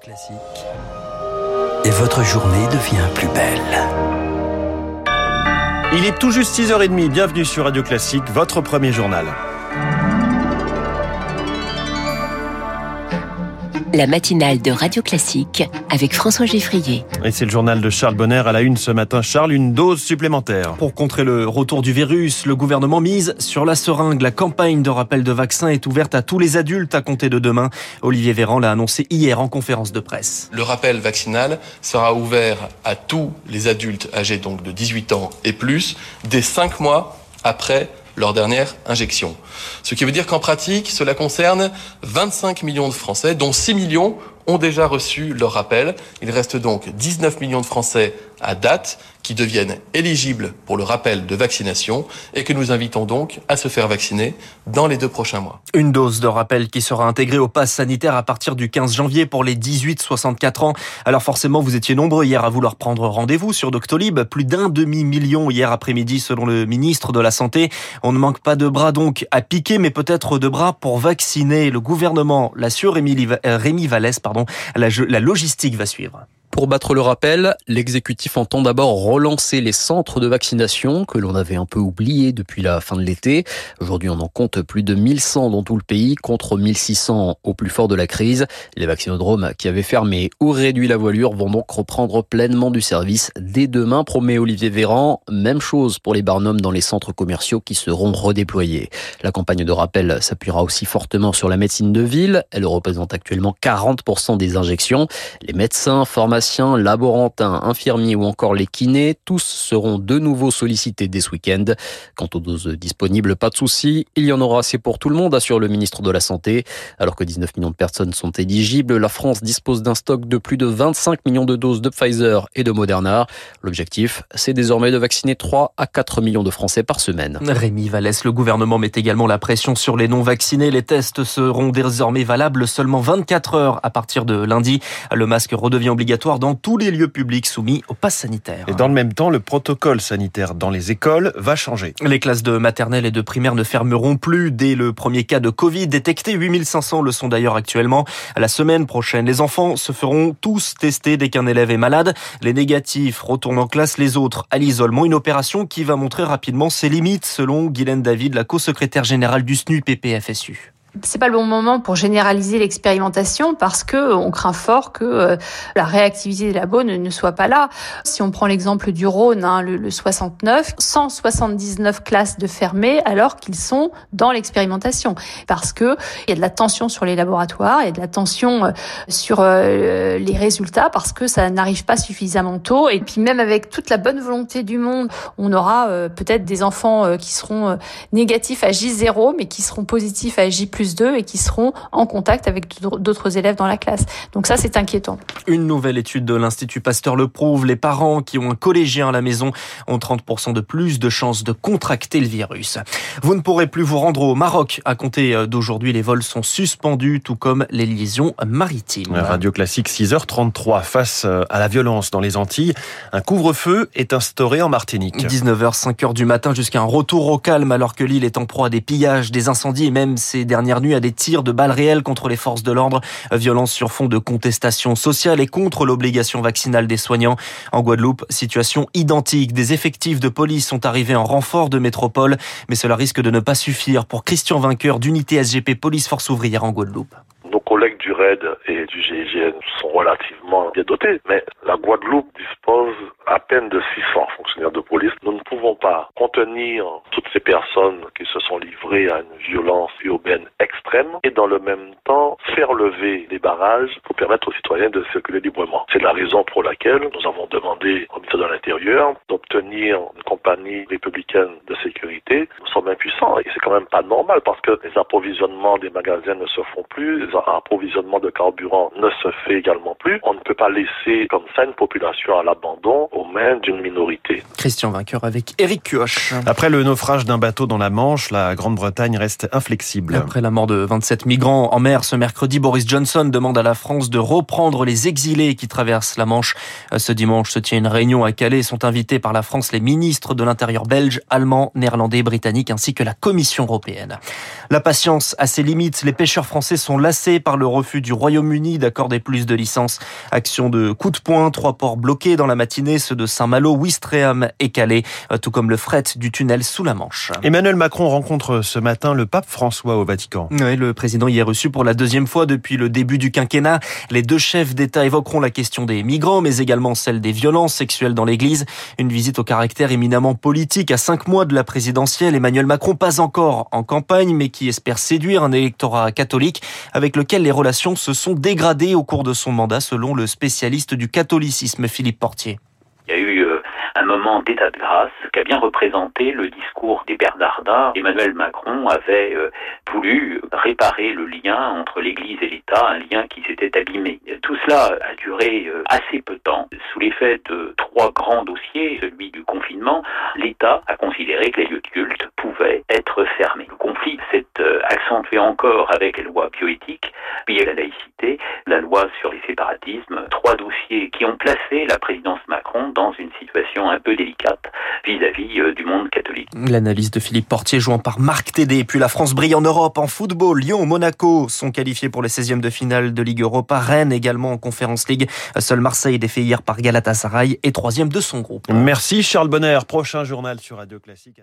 Classique. Et votre journée devient plus belle. Il est tout juste 6h30, bienvenue sur Radio Classique, votre premier journal. La matinale de Radio Classique avec François Geffrier. Et c'est le journal de Charles Bonner à la une ce matin. Charles, une dose supplémentaire. Pour contrer le retour du virus, le gouvernement mise sur la seringue. La campagne de rappel de vaccins est ouverte à tous les adultes à compter de demain. Olivier Véran l'a annoncé hier en conférence de presse. Le rappel vaccinal sera ouvert à tous les adultes âgés donc de 18 ans et plus dès 5 mois après leur dernière injection. Ce qui veut dire qu'en pratique, cela concerne 25 millions de Français, dont 6 millions ont déjà reçu leur rappel. Il reste donc 19 millions de Français à date qui deviennent éligibles pour le rappel de vaccination et que nous invitons donc à se faire vacciner dans les deux prochains mois. Une dose de rappel qui sera intégrée au pass sanitaire à partir du 15 janvier pour les 18-64 ans. Alors forcément, vous étiez nombreux hier à vouloir prendre rendez-vous sur Doctolib. Plus d'un demi-million hier après-midi selon le ministre de la Santé. On ne manque pas de bras donc à piquer, mais peut-être de bras pour vacciner. Le gouvernement l'assure, Rémi Vallès, pardon, la, logistique va suivre. Pour battre le rappel, l'exécutif entend d'abord relancer les centres de vaccination que l'on avait un peu oubliés depuis la fin de l'été. Aujourd'hui, on en compte plus de 1100 dans tout le pays contre 1600 au plus fort de la crise. Les vaccinodromes qui avaient fermé ou réduit la voilure vont donc reprendre pleinement du service dès demain, promet Olivier Véran. Même chose pour les barnums dans les centres commerciaux qui seront redéployés. La campagne de rappel s'appuiera aussi fortement sur la médecine de ville. Elle représente actuellement 40% des injections. Les médecins, formateurs, laborantins, infirmiers ou encore les kinés, tous seront de nouveau sollicités dès ce week-end. Quant aux doses disponibles, pas de souci, il y en aura assez pour tout le monde, assure le ministre de la Santé. Alors que 19 millions de personnes sont éligibles, la France dispose d'un stock de plus de 25 millions de doses de Pfizer et de Moderna. L'objectif, c'est désormais de vacciner 3 à 4 millions de Français par semaine. Rémi Vallès, le gouvernement met également la pression sur les non-vaccinés. Les tests seront désormais valables seulement 24 heures à partir de lundi. Le masque redevient obligatoire dans tous les lieux publics soumis au pass sanitaire. Et dans le même temps, le protocole sanitaire dans les écoles va changer. Les classes de maternelle et de primaire ne fermeront plus dès le premier cas de Covid détecté. 8500 le sont d'ailleurs actuellement. La semaine prochaine, les enfants se feront tous tester dès qu'un élève est malade. Les négatifs retournent en classe, les autres à l'isolement. Une opération qui va montrer rapidement ses limites, selon Guylaine David, la co-secrétaire générale du SNU PPFSU c'est pas le bon moment pour généraliser l'expérimentation parce que on craint fort que euh, la réactivité des labos ne, soit pas là. Si on prend l'exemple du Rhône, hein, le, 69, 179 classes de fermées alors qu'ils sont dans l'expérimentation. Parce que il y a de la tension sur les laboratoires, il y a de la tension euh, sur euh, les résultats parce que ça n'arrive pas suffisamment tôt. Et puis même avec toute la bonne volonté du monde, on aura peut-être des enfants qui seront négatifs à J0 mais qui seront positifs à J plus et qui seront en contact avec d'autres élèves dans la classe. Donc ça, c'est inquiétant. Une nouvelle étude de l'Institut Pasteur le prouve. Les parents qui ont un collégien à la maison ont 30% de plus de chances de contracter le virus. Vous ne pourrez plus vous rendre au Maroc. À compter euh, d'aujourd'hui, les vols sont suspendus, tout comme les liaisons maritimes. Radio Classique 6h33. Face euh, à la violence dans les Antilles, un couvre-feu est instauré en Martinique. 19h, 5h du matin jusqu'à un retour au calme alors que l'île est en proie à des pillages, des incendies et même ces dernières nuit à des tirs de balles réelles contre les forces de l'ordre, violence sur fond de contestation sociale et contre l'obligation vaccinale des soignants. En Guadeloupe, situation identique. Des effectifs de police sont arrivés en renfort de métropole, mais cela risque de ne pas suffire pour Christian Vainqueur d'unité SGP Police Force Ouvrière en Guadeloupe. Nos collègues du RAID et du GIGN sont relativement bien dotés, mais la Guadeloupe dispose à peine de 600 fonctionnaires de police. Nous ne pouvons pas contenir toutes ces personnes qui se sont livrées à une violence urbaine extrême et dans le même temps faire lever des barrages pour permettre aux citoyens de circuler librement. C'est la raison pour laquelle nous avons demandé au ministère de l'Intérieur d'obtenir une compagnie républicaine de sécurité. Nous sommes impuissants et c'est quand même pas normal parce que les approvisionnements des magasins ne se font plus, les approvisionnements de carburant ne se fait également plus. On ne peut pas laisser comme ça une population à l'abandon aux mains d'une minorité. Christian Vainqueur avec Eric Kioch. Après le naufrage d'un bateau dans la Manche, la Grande-Bretagne reste inflexible. Après la mort de 27 migrants en mer ce mercredi, Boris Johnson demande à la France de reprendre les exilés qui traversent la Manche. Ce dimanche se tient une réunion à Calais. Sont invités par la France les ministres de l'Intérieur belge, allemand, néerlandais, britannique ainsi que la Commission européenne. La patience a ses limites. Les pêcheurs français sont lassés par le refus du Royaume-Uni d'accorder plus de licences. Action de coup de poing, trois ports bloqués dans la matinée, ceux de Saint-Malo, Ouistreham et Calais, tout comme le fret du tunnel sous la Manche. Emmanuel Macron rencontre ce matin le pape François au Vatican. Oui, le président y est reçu pour la deuxième fois depuis le début du quinquennat. Les deux chefs d'État évoqueront la question des migrants, mais également celle des violences sexuelles dans l'Église. Une visite au caractère éminemment politique à cinq mois de la présidentielle. Emmanuel Macron, pas encore en campagne, mais qui espère séduire un électorat catholique avec lequel les relations se sont dégradées au cours de son mandat, selon le spécialiste du catholicisme Philippe Portier. D'état de grâce qui a bien représenté le discours des Bernardins. Emmanuel Macron avait voulu réparer le lien entre l'Église et l'État, un lien qui s'était abîmé. Tout cela a duré assez peu de temps. Sous l'effet de trois grands dossiers, celui du confinement, l'État a considéré que les lieux de culte pouvaient être fermés. Le conflit s'est accentué encore avec les lois bioéthiques, puis la laïcité, la loi sur les séparatismes, trois dossiers qui ont placé la présidence Macron dans une situation un peu délicate vis-à-vis -vis du monde catholique. L'analyse de Philippe Portier jouant par Marc Tédé. Puis la France brille en Europe en football. Lyon, Monaco sont qualifiés pour les 16e de finale de Ligue Europa. Rennes également en Conference League. Seul Marseille défait hier par Galatasaray et troisième de son groupe. Merci Charles Bonner. Prochain journal sur Radio Classique.